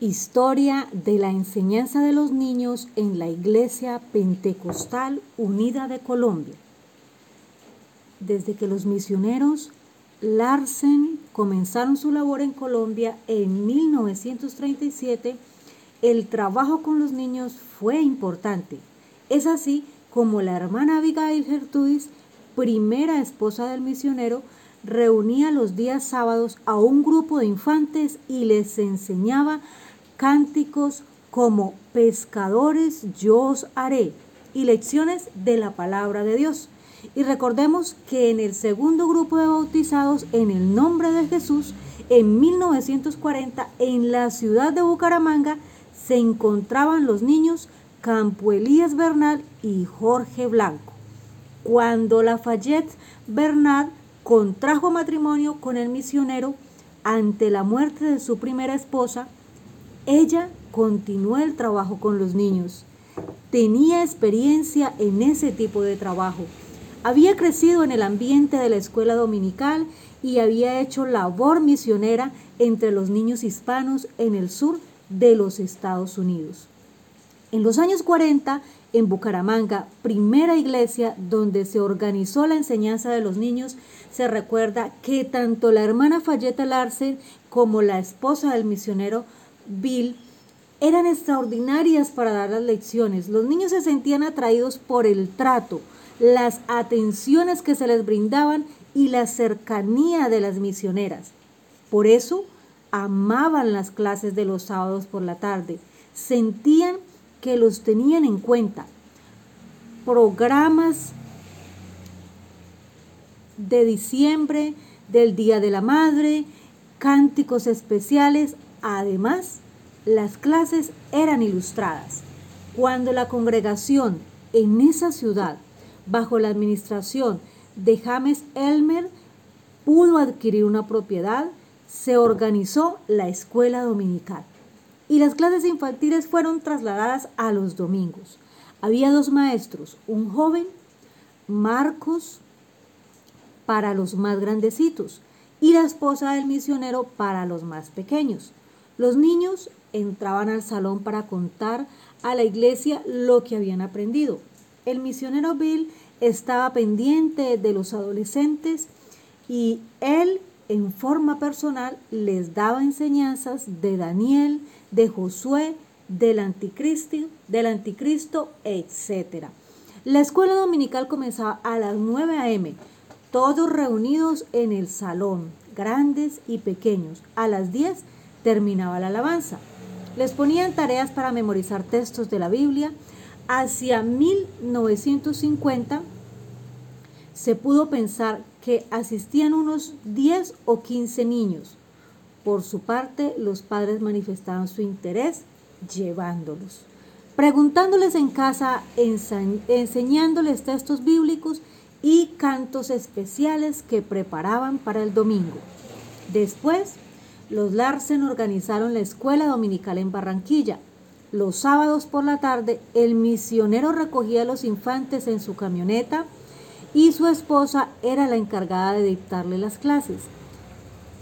Historia de la enseñanza de los niños en la Iglesia Pentecostal Unida de Colombia. Desde que los misioneros Larsen comenzaron su labor en Colombia en 1937, el trabajo con los niños fue importante. Es así como la hermana Abigail Gertrudis, primera esposa del misionero, reunía los días sábados a un grupo de infantes y les enseñaba cánticos como pescadores yo os haré y lecciones de la palabra de Dios. Y recordemos que en el segundo grupo de bautizados en el nombre de Jesús, en 1940, en la ciudad de Bucaramanga, se encontraban los niños Campo Elías Bernal y Jorge Blanco. Cuando Lafayette Bernal contrajo matrimonio con el misionero ante la muerte de su primera esposa, ella continuó el trabajo con los niños. Tenía experiencia en ese tipo de trabajo. Había crecido en el ambiente de la escuela dominical y había hecho labor misionera entre los niños hispanos en el sur de los Estados Unidos. En los años 40, en Bucaramanga, primera iglesia donde se organizó la enseñanza de los niños, se recuerda que tanto la hermana Fayeta Larsen como la esposa del misionero Bill eran extraordinarias para dar las lecciones. Los niños se sentían atraídos por el trato, las atenciones que se les brindaban y la cercanía de las misioneras. Por eso amaban las clases de los sábados por la tarde. Sentían que los tenían en cuenta. Programas de diciembre, del Día de la Madre, cánticos especiales, Además, las clases eran ilustradas. Cuando la congregación en esa ciudad, bajo la administración de James Elmer, pudo adquirir una propiedad, se organizó la escuela dominical y las clases infantiles fueron trasladadas a los domingos. Había dos maestros, un joven, Marcos, para los más grandecitos, y la esposa del misionero para los más pequeños. Los niños entraban al salón para contar a la iglesia lo que habían aprendido. El misionero Bill estaba pendiente de los adolescentes y él en forma personal les daba enseñanzas de Daniel, de Josué, del anticristo, del anticristo, etc. La escuela dominical comenzaba a las 9 a.m., todos reunidos en el salón, grandes y pequeños. A las 10 terminaba la alabanza. Les ponían tareas para memorizar textos de la Biblia. Hacia 1950 se pudo pensar que asistían unos 10 o 15 niños. Por su parte, los padres manifestaban su interés llevándolos, preguntándoles en casa, enseñándoles textos bíblicos y cantos especiales que preparaban para el domingo. Después, los Larsen organizaron la escuela dominical en Barranquilla. Los sábados por la tarde, el misionero recogía a los infantes en su camioneta y su esposa era la encargada de dictarle las clases.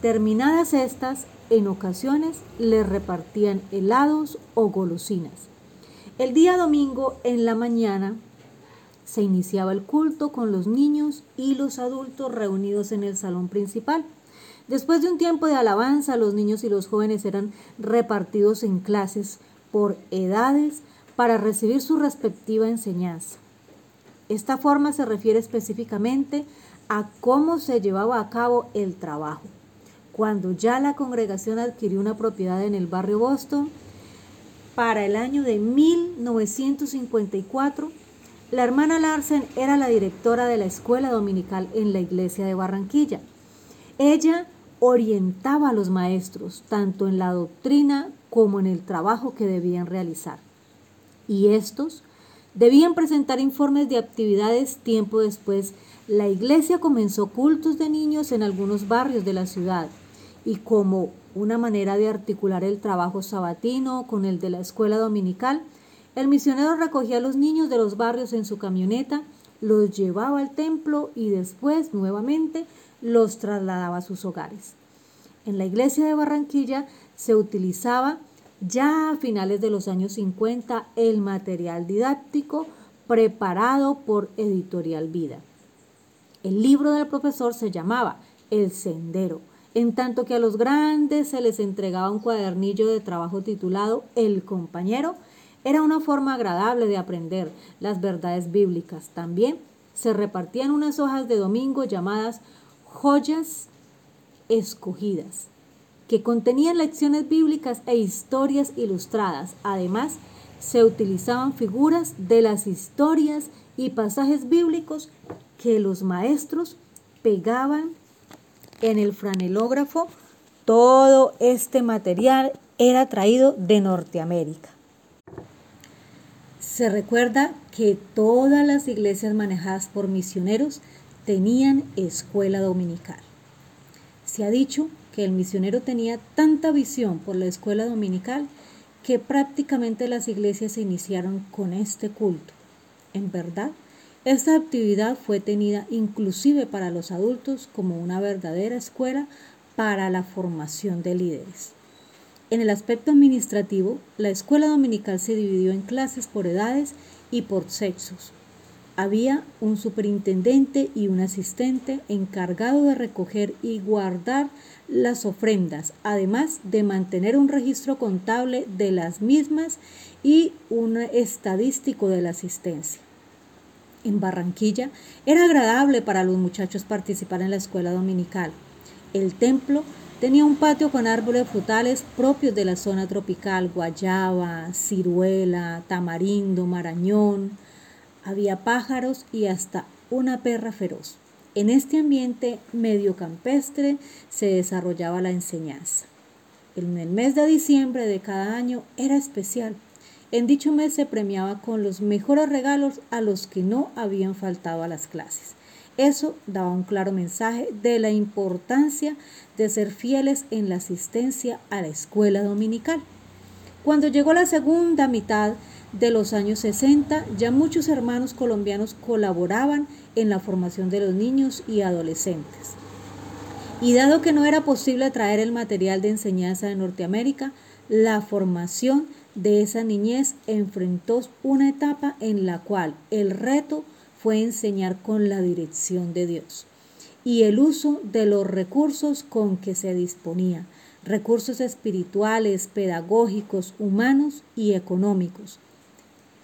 Terminadas estas, en ocasiones les repartían helados o golosinas. El día domingo en la mañana se iniciaba el culto con los niños y los adultos reunidos en el salón principal. Después de un tiempo de alabanza, los niños y los jóvenes eran repartidos en clases por edades para recibir su respectiva enseñanza. Esta forma se refiere específicamente a cómo se llevaba a cabo el trabajo. Cuando ya la congregación adquirió una propiedad en el barrio Boston, para el año de 1954, la hermana Larsen era la directora de la escuela dominical en la iglesia de Barranquilla. Ella orientaba a los maestros, tanto en la doctrina como en el trabajo que debían realizar. Y estos debían presentar informes de actividades tiempo después. La iglesia comenzó cultos de niños en algunos barrios de la ciudad y como una manera de articular el trabajo sabatino con el de la escuela dominical, el misionero recogía a los niños de los barrios en su camioneta, los llevaba al templo y después nuevamente los trasladaba a sus hogares. En la iglesia de Barranquilla se utilizaba ya a finales de los años 50 el material didáctico preparado por Editorial Vida. El libro del profesor se llamaba El Sendero, en tanto que a los grandes se les entregaba un cuadernillo de trabajo titulado El Compañero. Era una forma agradable de aprender las verdades bíblicas. También se repartían unas hojas de domingo llamadas joyas escogidas que contenían lecciones bíblicas e historias ilustradas. Además, se utilizaban figuras de las historias y pasajes bíblicos que los maestros pegaban en el franelógrafo. Todo este material era traído de Norteamérica. Se recuerda que todas las iglesias manejadas por misioneros tenían escuela dominical. Se ha dicho que el misionero tenía tanta visión por la escuela dominical que prácticamente las iglesias se iniciaron con este culto. En verdad, esta actividad fue tenida inclusive para los adultos como una verdadera escuela para la formación de líderes. En el aspecto administrativo, la escuela dominical se dividió en clases por edades y por sexos. Había un superintendente y un asistente encargado de recoger y guardar las ofrendas, además de mantener un registro contable de las mismas y un estadístico de la asistencia. En Barranquilla era agradable para los muchachos participar en la escuela dominical. El templo tenía un patio con árboles frutales propios de la zona tropical, guayaba, ciruela, tamarindo, marañón. Había pájaros y hasta una perra feroz. En este ambiente medio campestre se desarrollaba la enseñanza. El mes de diciembre de cada año era especial. En dicho mes se premiaba con los mejores regalos a los que no habían faltado a las clases. Eso daba un claro mensaje de la importancia de ser fieles en la asistencia a la escuela dominical. Cuando llegó la segunda mitad de los años 60, ya muchos hermanos colombianos colaboraban en la formación de los niños y adolescentes. Y dado que no era posible traer el material de enseñanza de Norteamérica, la formación de esa niñez enfrentó una etapa en la cual el reto fue enseñar con la dirección de Dios y el uso de los recursos con que se disponía, recursos espirituales, pedagógicos, humanos y económicos.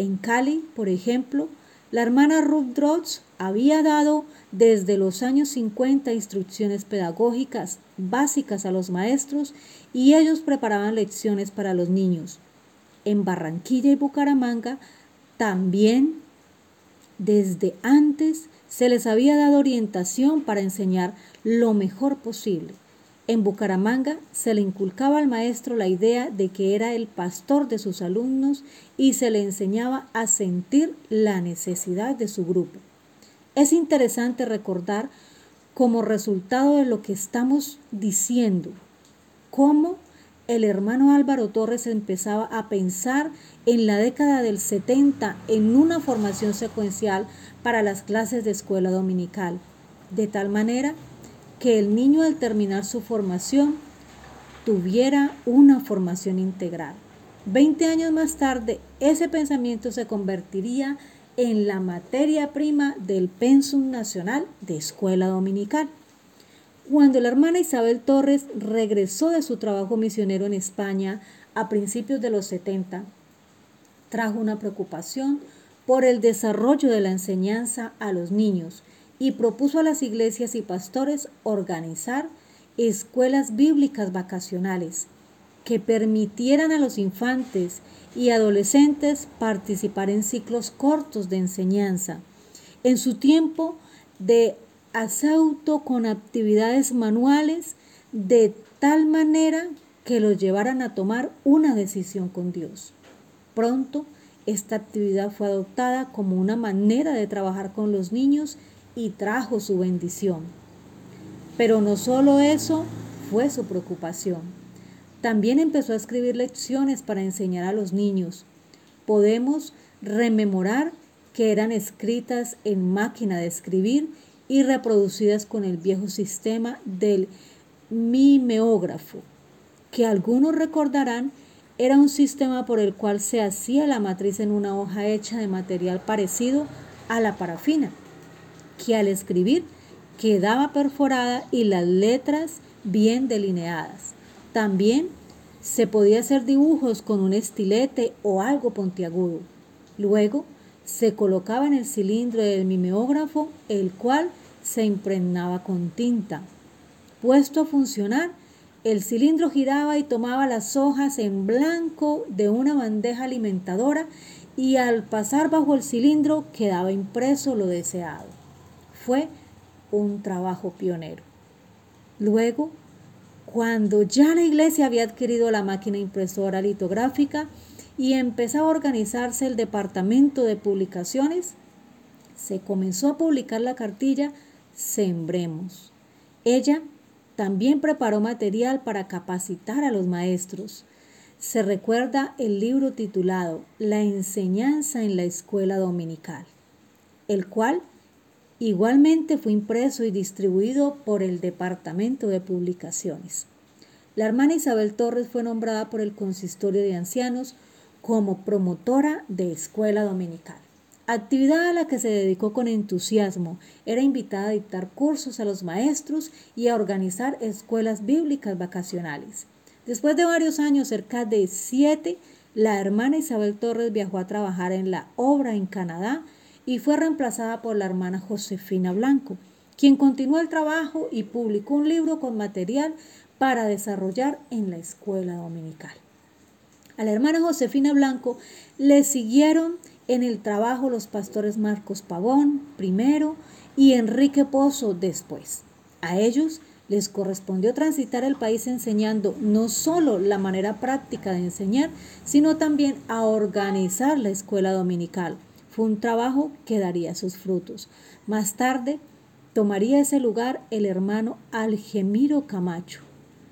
En Cali, por ejemplo, la hermana Ruth Drotz había dado desde los años 50 instrucciones pedagógicas básicas a los maestros y ellos preparaban lecciones para los niños. En Barranquilla y Bucaramanga también desde antes se les había dado orientación para enseñar lo mejor posible. En Bucaramanga se le inculcaba al maestro la idea de que era el pastor de sus alumnos y se le enseñaba a sentir la necesidad de su grupo. Es interesante recordar como resultado de lo que estamos diciendo, cómo el hermano Álvaro Torres empezaba a pensar en la década del 70 en una formación secuencial para las clases de escuela dominical, de tal manera que el niño al terminar su formación tuviera una formación integral. Veinte años más tarde, ese pensamiento se convertiría en la materia prima del Pensum Nacional de Escuela Dominical. Cuando la hermana Isabel Torres regresó de su trabajo misionero en España a principios de los 70, trajo una preocupación por el desarrollo de la enseñanza a los niños y propuso a las iglesias y pastores organizar escuelas bíblicas vacacionales que permitieran a los infantes y adolescentes participar en ciclos cortos de enseñanza, en su tiempo de asauto con actividades manuales, de tal manera que los llevaran a tomar una decisión con Dios. Pronto, esta actividad fue adoptada como una manera de trabajar con los niños y trajo su bendición. Pero no solo eso fue su preocupación también empezó a escribir lecciones para enseñar a los niños. Podemos rememorar que eran escritas en máquina de escribir y reproducidas con el viejo sistema del mimeógrafo, que algunos recordarán era un sistema por el cual se hacía la matriz en una hoja hecha de material parecido a la parafina, que al escribir quedaba perforada y las letras bien delineadas. También se podía hacer dibujos con un estilete o algo pontiagudo. Luego se colocaba en el cilindro del mimeógrafo, el cual se impregnaba con tinta. Puesto a funcionar, el cilindro giraba y tomaba las hojas en blanco de una bandeja alimentadora y al pasar bajo el cilindro quedaba impreso lo deseado. Fue un trabajo pionero. Luego, cuando ya la iglesia había adquirido la máquina impresora litográfica y empezaba a organizarse el departamento de publicaciones, se comenzó a publicar la cartilla Sembremos. Ella también preparó material para capacitar a los maestros. Se recuerda el libro titulado La enseñanza en la escuela dominical, el cual igualmente fue impreso y distribuido por el Departamento de Publicaciones. La hermana Isabel Torres fue nombrada por el Consistorio de Ancianos como promotora de escuela dominical actividad a la que se dedicó con entusiasmo. Era invitada a dictar cursos a los maestros y a organizar escuelas bíblicas vacacionales. Después de varios años, cerca de siete, la hermana Isabel Torres viajó a trabajar en la obra en Canadá y fue reemplazada por la hermana Josefina Blanco, quien continuó el trabajo y publicó un libro con material para desarrollar en la escuela dominical. A la hermana Josefina Blanco le siguieron en el trabajo los pastores Marcos Pavón primero y Enrique Pozo después. A ellos les correspondió transitar el país enseñando no solo la manera práctica de enseñar, sino también a organizar la escuela dominical. Fue un trabajo que daría sus frutos. Más tarde tomaría ese lugar el hermano Algemiro Camacho.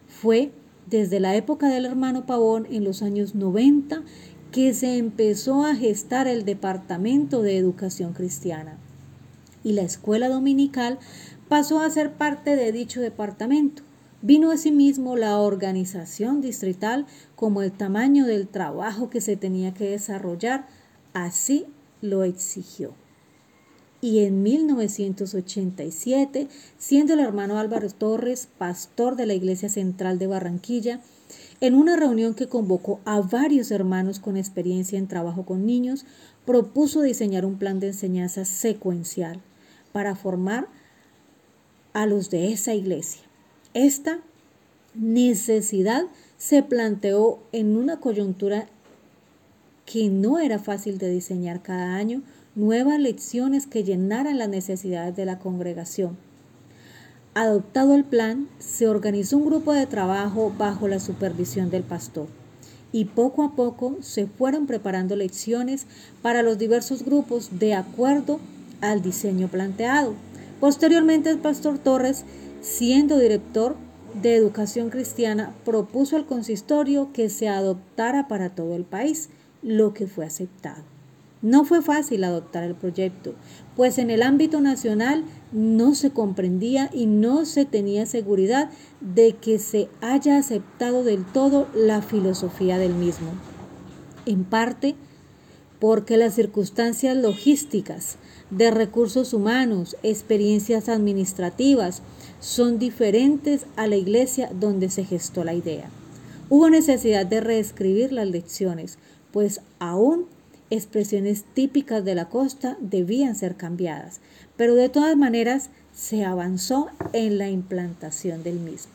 Fue desde la época del hermano Pavón en los años 90 que se empezó a gestar el Departamento de Educación Cristiana y la escuela dominical pasó a ser parte de dicho departamento. Vino asimismo la organización distrital como el tamaño del trabajo que se tenía que desarrollar, así lo exigió. Y en 1987, siendo el hermano Álvaro Torres pastor de la Iglesia Central de Barranquilla, en una reunión que convocó a varios hermanos con experiencia en trabajo con niños, propuso diseñar un plan de enseñanza secuencial para formar a los de esa iglesia. Esta necesidad se planteó en una coyuntura que no era fácil de diseñar cada año nuevas lecciones que llenaran las necesidades de la congregación Adoptado el plan, se organizó un grupo de trabajo bajo la supervisión del pastor y poco a poco se fueron preparando lecciones para los diversos grupos de acuerdo al diseño planteado. Posteriormente el pastor Torres, siendo director de educación cristiana, propuso al consistorio que se adoptara para todo el país, lo que fue aceptado. No fue fácil adoptar el proyecto, pues en el ámbito nacional no se comprendía y no se tenía seguridad de que se haya aceptado del todo la filosofía del mismo. En parte porque las circunstancias logísticas, de recursos humanos, experiencias administrativas, son diferentes a la iglesia donde se gestó la idea. Hubo necesidad de reescribir las lecciones, pues aún expresiones típicas de la costa debían ser cambiadas, pero de todas maneras se avanzó en la implantación del mismo.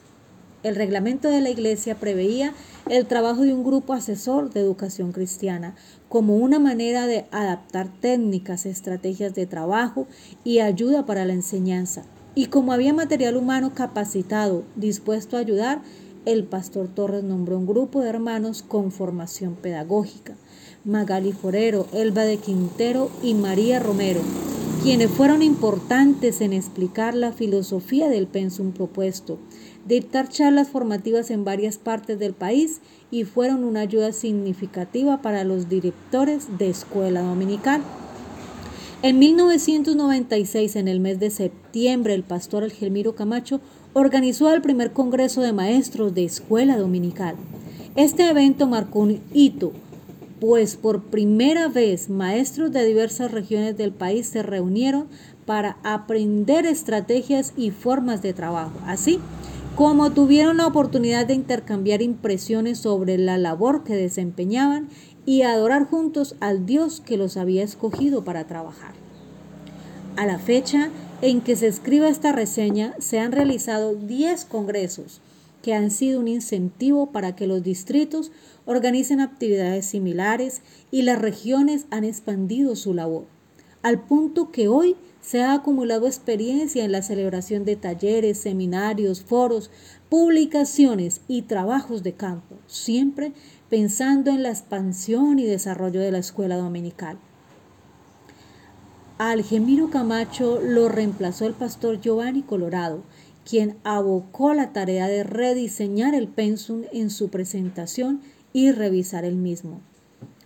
El reglamento de la Iglesia preveía el trabajo de un grupo asesor de educación cristiana como una manera de adaptar técnicas, estrategias de trabajo y ayuda para la enseñanza. Y como había material humano capacitado, dispuesto a ayudar, el pastor Torres nombró un grupo de hermanos con formación pedagógica Magali Forero, Elba de Quintero y María Romero, quienes fueron importantes en explicar la filosofía del pensum propuesto, dictar charlas formativas en varias partes del país y fueron una ayuda significativa para los directores de escuela dominical. En 1996, en el mes de septiembre, el pastor Elgelmiro Camacho organizó el primer Congreso de Maestros de Escuela Dominical. Este evento marcó un hito, pues por primera vez maestros de diversas regiones del país se reunieron para aprender estrategias y formas de trabajo. Así, como tuvieron la oportunidad de intercambiar impresiones sobre la labor que desempeñaban y adorar juntos al Dios que los había escogido para trabajar. A la fecha en que se escribe esta reseña, se han realizado 10 congresos que han sido un incentivo para que los distritos organicen actividades similares y las regiones han expandido su labor, al punto que hoy se ha acumulado experiencia en la celebración de talleres, seminarios, foros, publicaciones y trabajos de campo, siempre pensando en la expansión y desarrollo de la escuela dominical. Al Gemiro Camacho lo reemplazó el pastor Giovanni Colorado, quien abocó la tarea de rediseñar el pensum en su presentación y revisar el mismo.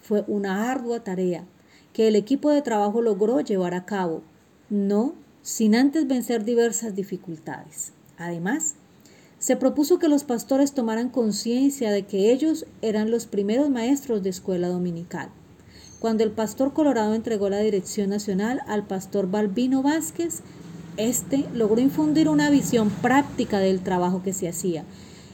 Fue una ardua tarea que el equipo de trabajo logró llevar a cabo, no sin antes vencer diversas dificultades. Además, se propuso que los pastores tomaran conciencia de que ellos eran los primeros maestros de escuela dominical. Cuando el pastor Colorado entregó la dirección nacional al pastor Balbino Vázquez, este logró infundir una visión práctica del trabajo que se hacía,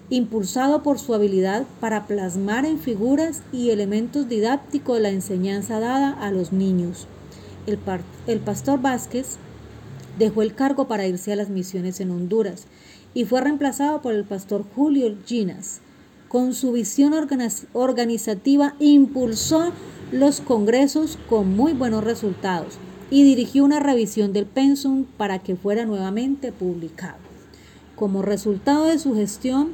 impulsado por su habilidad para plasmar en figuras y elementos didácticos la enseñanza dada a los niños. El, pastor Vázquez dejó el cargo para irse a las misiones en Honduras y fue reemplazado por el pastor Julio Ginas. Con su visión organizativa impulsó los congresos con muy buenos resultados y dirigió una revisión del pensum para que fuera nuevamente publicado. Como resultado de su gestión,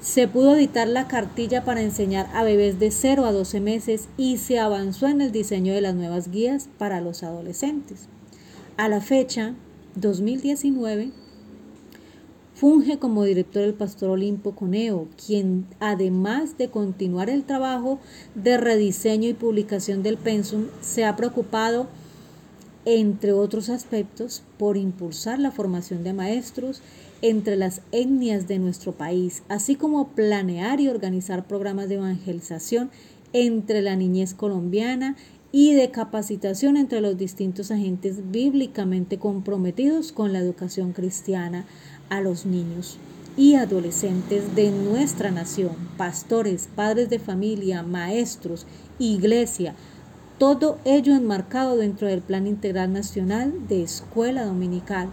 se pudo editar la cartilla para enseñar a bebés de 0 a 12 meses y se avanzó en el diseño de las nuevas guías para los adolescentes. A la fecha, 2019, funge como director el pastor Olimpo Coneo, quien además de continuar el trabajo de rediseño y publicación del pensum, se ha preocupado, entre otros aspectos, por impulsar la formación de maestros entre las etnias de nuestro país, así como planear y organizar programas de evangelización entre la niñez colombiana y de capacitación entre los distintos agentes bíblicamente comprometidos con la educación cristiana a los niños y adolescentes de nuestra nación, pastores, padres de familia, maestros, iglesia, todo ello enmarcado dentro del Plan Integral Nacional de Escuela Dominical.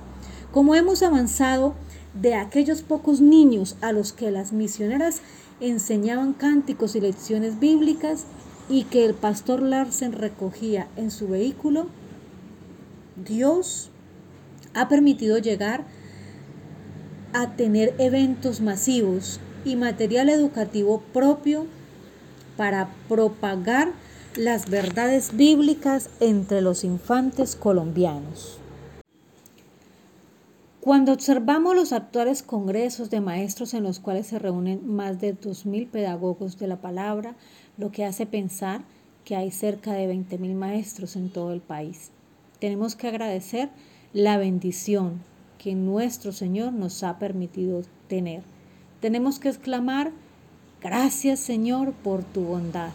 Como hemos avanzado de aquellos pocos niños a los que las misioneras enseñaban cánticos y lecciones bíblicas, y que el pastor Larsen recogía en su vehículo, Dios ha permitido llegar a tener eventos masivos y material educativo propio para propagar las verdades bíblicas entre los infantes colombianos. Cuando observamos los actuales congresos de maestros en los cuales se reúnen más de 2.000 pedagogos de la palabra, lo que hace pensar que hay cerca de 20.000 maestros en todo el país. Tenemos que agradecer la bendición que nuestro Señor nos ha permitido tener. Tenemos que exclamar, gracias Señor por tu bondad.